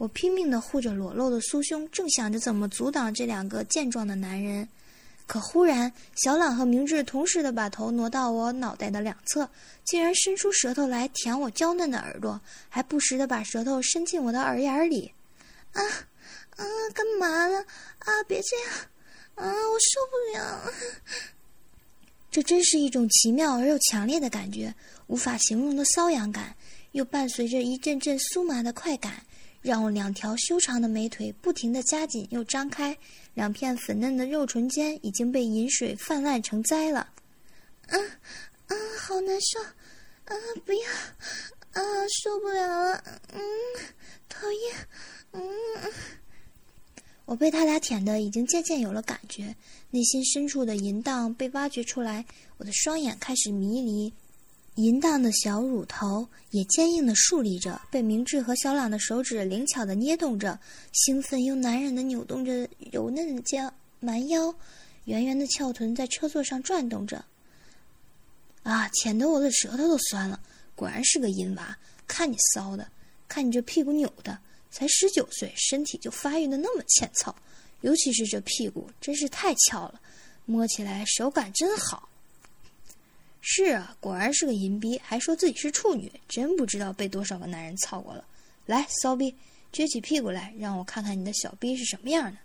我拼命地护着裸露的酥胸，正想着怎么阻挡这两个健壮的男人。可忽然，小朗和明智同时的把头挪到我脑袋的两侧，竟然伸出舌头来舔我娇嫩的耳朵，还不时的把舌头伸进我的耳眼里。啊啊，干嘛呢？啊，别这样！啊，我受不了！这真是一种奇妙而又强烈的感觉，无法形容的瘙痒感，又伴随着一阵阵酥麻的快感。让我两条修长的美腿不停地夹紧又张开，两片粉嫩的肉唇间已经被饮水泛滥成灾了。啊啊，好难受！啊，不要！啊，受不了了！嗯，讨厌！嗯，我被他俩舔的已经渐渐有了感觉，内心深处的淫荡被挖掘出来，我的双眼开始迷离。淫荡的小乳头也坚硬地竖立着，被明智和小朗的手指灵巧地捏动着，兴奋又难忍地扭动着柔嫩的肩蛮腰，圆圆的翘臀在车座上转动着。啊，舔得我的舌头都酸了！果然是个淫娃，看你骚的，看你这屁股扭的，才十九岁，身体就发育的那么欠操，尤其是这屁股，真是太翘了，摸起来手感真好。是啊，果然是个淫逼，还说自己是处女，真不知道被多少个男人操过了。来，骚逼，撅起屁股来，让我看看你的小逼是什么样的。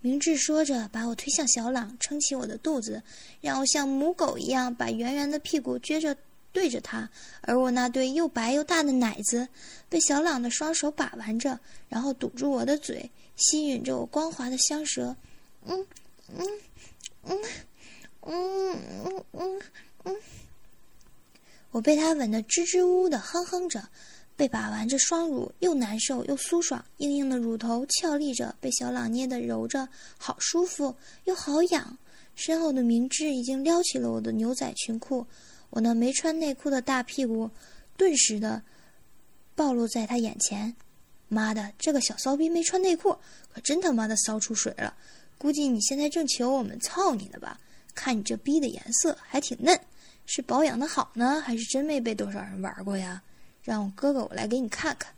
明智说着，把我推向小朗，撑起我的肚子，让我像母狗一样把圆圆的屁股撅着对着他，而我那对又白又大的奶子被小朗的双手把玩着，然后堵住我的嘴，吸吮着我光滑的香舌。嗯，嗯，嗯。嗯嗯嗯嗯，我被他吻得支支吾吾的哼哼着，被把玩着双乳又难受又酥爽，硬硬的乳头翘立着，被小朗捏得揉着，好舒服又好痒。身后的明智已经撩起了我的牛仔裙裤，我那没穿内裤的大屁股顿时的暴露在他眼前。妈的，这个小骚逼没穿内裤，可真他妈的骚出水了！估计你现在正求我们操你呢吧？看你这逼的颜色还挺嫩，是保养的好呢，还是真没被多少人玩过呀？让我哥哥我来给你看看。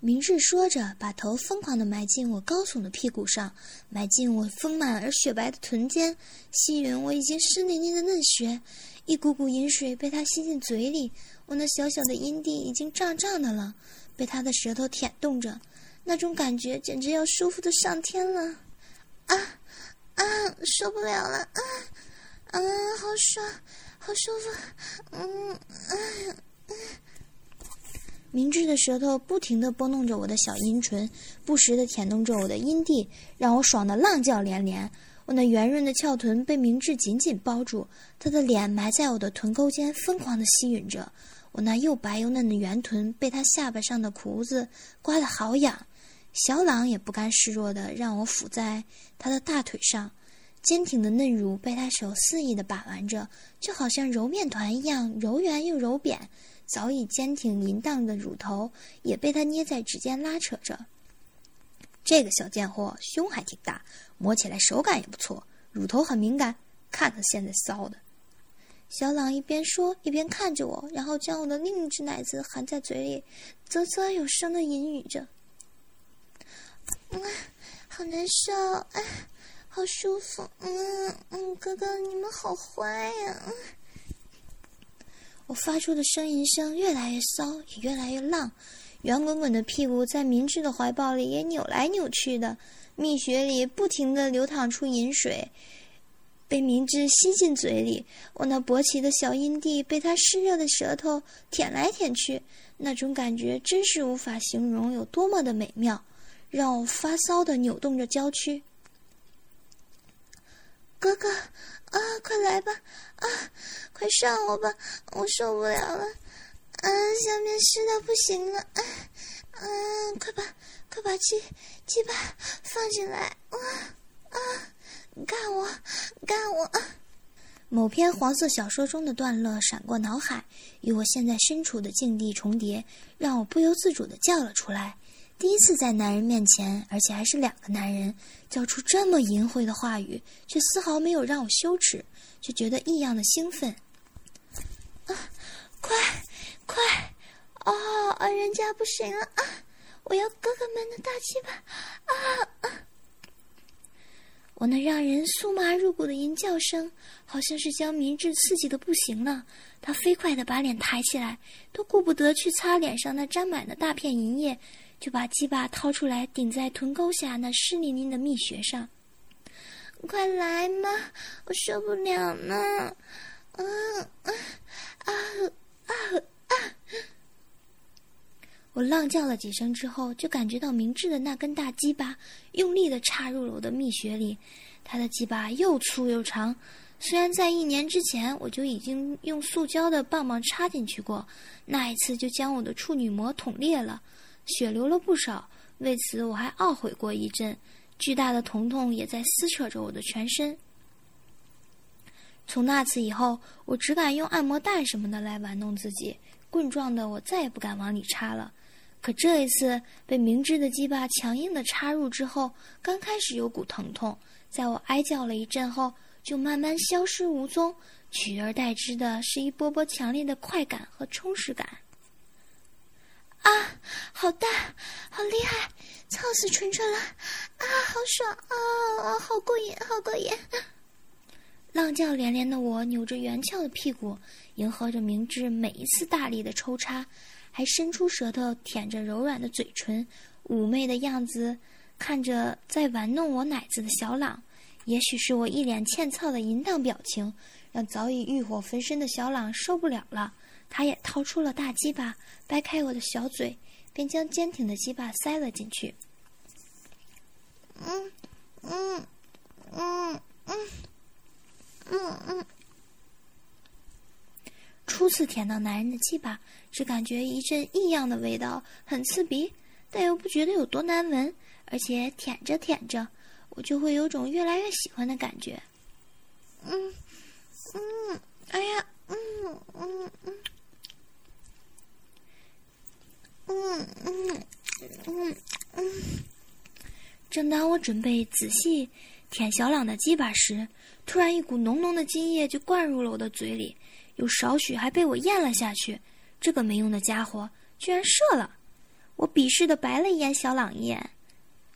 明智说着，把头疯狂地埋进我高耸的屁股上，埋进我丰满而雪白的臀间，吸吮我已经湿淋淋的嫩穴。一股股饮水被他吸进嘴里，我那小小的阴蒂已经胀胀的了，被他的舌头舔动着，那种感觉简直要舒服的上天了。啊！啊，受不了了！啊，啊，好爽，好舒服！嗯，嗯，明智的舌头不停地拨弄着我的小阴唇，不时地舔动着我的阴蒂，让我爽得浪叫连连。我那圆润的翘臀被明智紧紧包住，他的脸埋在我的臀沟间，疯狂地吸吮着。我那又白又嫩的圆臀被他下巴上的胡子刮得好痒。小朗也不甘示弱地让我抚在他的大腿上，坚挺的嫩乳被他手肆意的把玩着，就好像揉面团一样柔圆又柔扁。早已坚挺淫荡的乳头也被他捏在指尖拉扯着。这个小贱货胸还挺大，摸起来手感也不错，乳头很敏感，看他现在骚的。小朗一边说一边看着我，然后将我的另一只奶子含在嘴里，啧啧有声的淫语着。嗯，好难受，哎，好舒服，嗯嗯，哥哥你们好坏呀！我发出的呻吟声越来越骚，也越来越浪，圆滚滚的屁股在明智的怀抱里也扭来扭去的，蜜穴里不停的流淌出饮水，被明智吸进嘴里，我那勃起的小阴蒂被他湿热的舌头舔来舔去，那种感觉真是无法形容有多么的美妙。让我发骚的扭动着娇躯，哥哥，啊，快来吧，啊，快上我吧，我受不了了，啊，下面湿的不行了，啊，嗯，快把，快把鸡鸡巴放进来，啊啊，干我，干我！某篇黄色小说中的段落闪过脑海，与我现在身处的境地重叠，让我不由自主的叫了出来。第一次在男人面前，而且还是两个男人，叫出这么淫秽的话语，却丝毫没有让我羞耻，却觉得异样的兴奋。啊，快，快！哦，人家不行了啊！我要哥哥们的大鸡巴！啊啊！我那让人酥麻入骨的淫叫声，好像是将明智刺激的不行了。他飞快地把脸抬起来，都顾不得去擦脸上那沾满的大片银液，就把鸡巴掏出来顶在臀沟下那湿淋淋的蜜穴上。快来嘛，我受不了了！嗯啊啊啊啊！我浪叫了几声之后，就感觉到明智的那根大鸡巴用力的插入了我的蜜穴里。他的鸡巴又粗又长，虽然在一年之前我就已经用塑胶的棒棒插进去过，那一次就将我的处女膜捅裂了，血流了不少。为此我还懊悔过一阵，巨大的疼痛也在撕扯着我的全身。从那次以后，我只敢用按摩蛋什么的来玩弄自己，棍状的我再也不敢往里插了。可这一次被明智的鸡巴强硬的插入之后，刚开始有股疼痛，在我哀叫了一阵后，就慢慢消失无踪，取而代之的是一波波强烈的快感和充实感。啊，好大，好厉害，操死纯纯了！啊，好爽啊，好过瘾，好过瘾！浪叫连连的我扭着圆翘的屁股，迎合着明智每一次大力的抽插。还伸出舌头舔着柔软的嘴唇，妩媚的样子，看着在玩弄我奶子的小朗，也许是我一脸欠操的淫荡表情，让早已欲火焚身的小朗受不了了。他也掏出了大鸡巴，掰开我的小嘴，便将坚挺的鸡巴塞了进去。嗯，嗯，嗯，嗯，嗯，嗯。初次舔到男人的鸡巴，只感觉一阵异样的味道，很刺鼻，但又不觉得有多难闻。而且舔着舔着，我就会有种越来越喜欢的感觉。嗯，嗯，哎呀，嗯嗯嗯，嗯嗯嗯嗯。正当我准备仔细舔小朗的鸡巴时，突然一股浓浓的精液就灌入了我的嘴里。有少许还被我咽了下去，这个没用的家伙居然射了！我鄙视的白了一眼小朗一眼，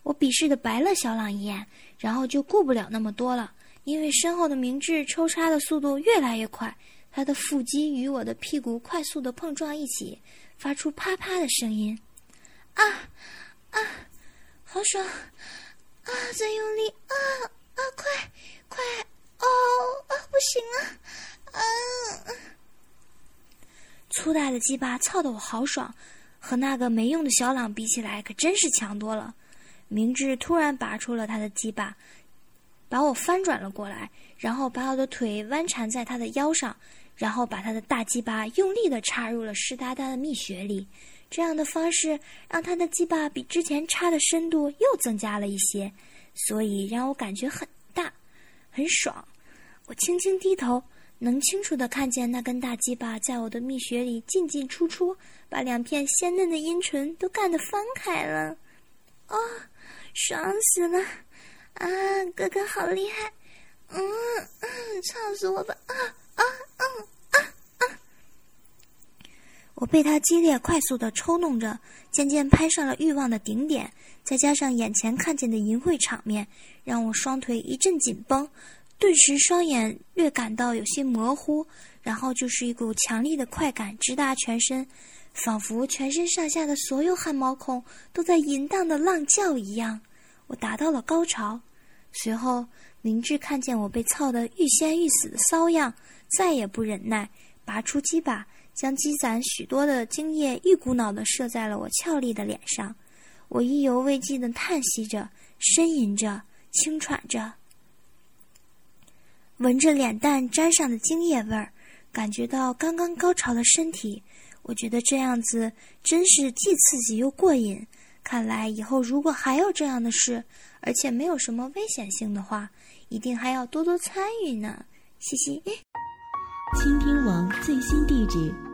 我鄙视的白了小朗一眼，然后就顾不了那么多了，因为身后的明智抽插的速度越来越快，他的腹肌与我的屁股快速的碰撞一起，发出啪啪的声音，啊啊，好爽！啊，再用力！啊啊，快快！哦啊，不行啊！嗯，粗大的鸡巴操得我好爽，和那个没用的小朗比起来，可真是强多了。明智突然拔出了他的鸡巴，把我翻转了过来，然后把我的腿弯缠在他的腰上，然后把他的大鸡巴用力的插入了湿哒哒的蜜穴里。这样的方式让他的鸡巴比之前插的深度又增加了一些，所以让我感觉很大，很爽。我轻轻低头。能清楚的看见那根大鸡巴在我的蜜穴里进进出出，把两片鲜嫩的阴唇都干得翻开了。哦，爽死了！啊，哥哥好厉害！嗯嗯，操死我吧！啊啊啊啊啊！我被他激烈快速的抽弄着，渐渐攀上了欲望的顶点，再加上眼前看见的淫秽场面，让我双腿一阵紧绷。顿时，双眼略感到有些模糊，然后就是一股强力的快感直达全身，仿佛全身上下的所有汗毛孔都在淫荡的浪叫一样。我达到了高潮。随后，明智看见我被操得欲仙欲死的骚样，再也不忍耐，拔出鸡巴，将积攒许多的精液一股脑的射在了我俏丽的脸上。我意犹未尽地叹息着，呻吟着，轻喘着。闻着脸蛋沾上的精液味儿，感觉到刚刚高潮的身体，我觉得这样子真是既刺激又过瘾。看来以后如果还有这样的事，而且没有什么危险性的话，一定还要多多参与呢。嘻嘻。倾听网最新地址，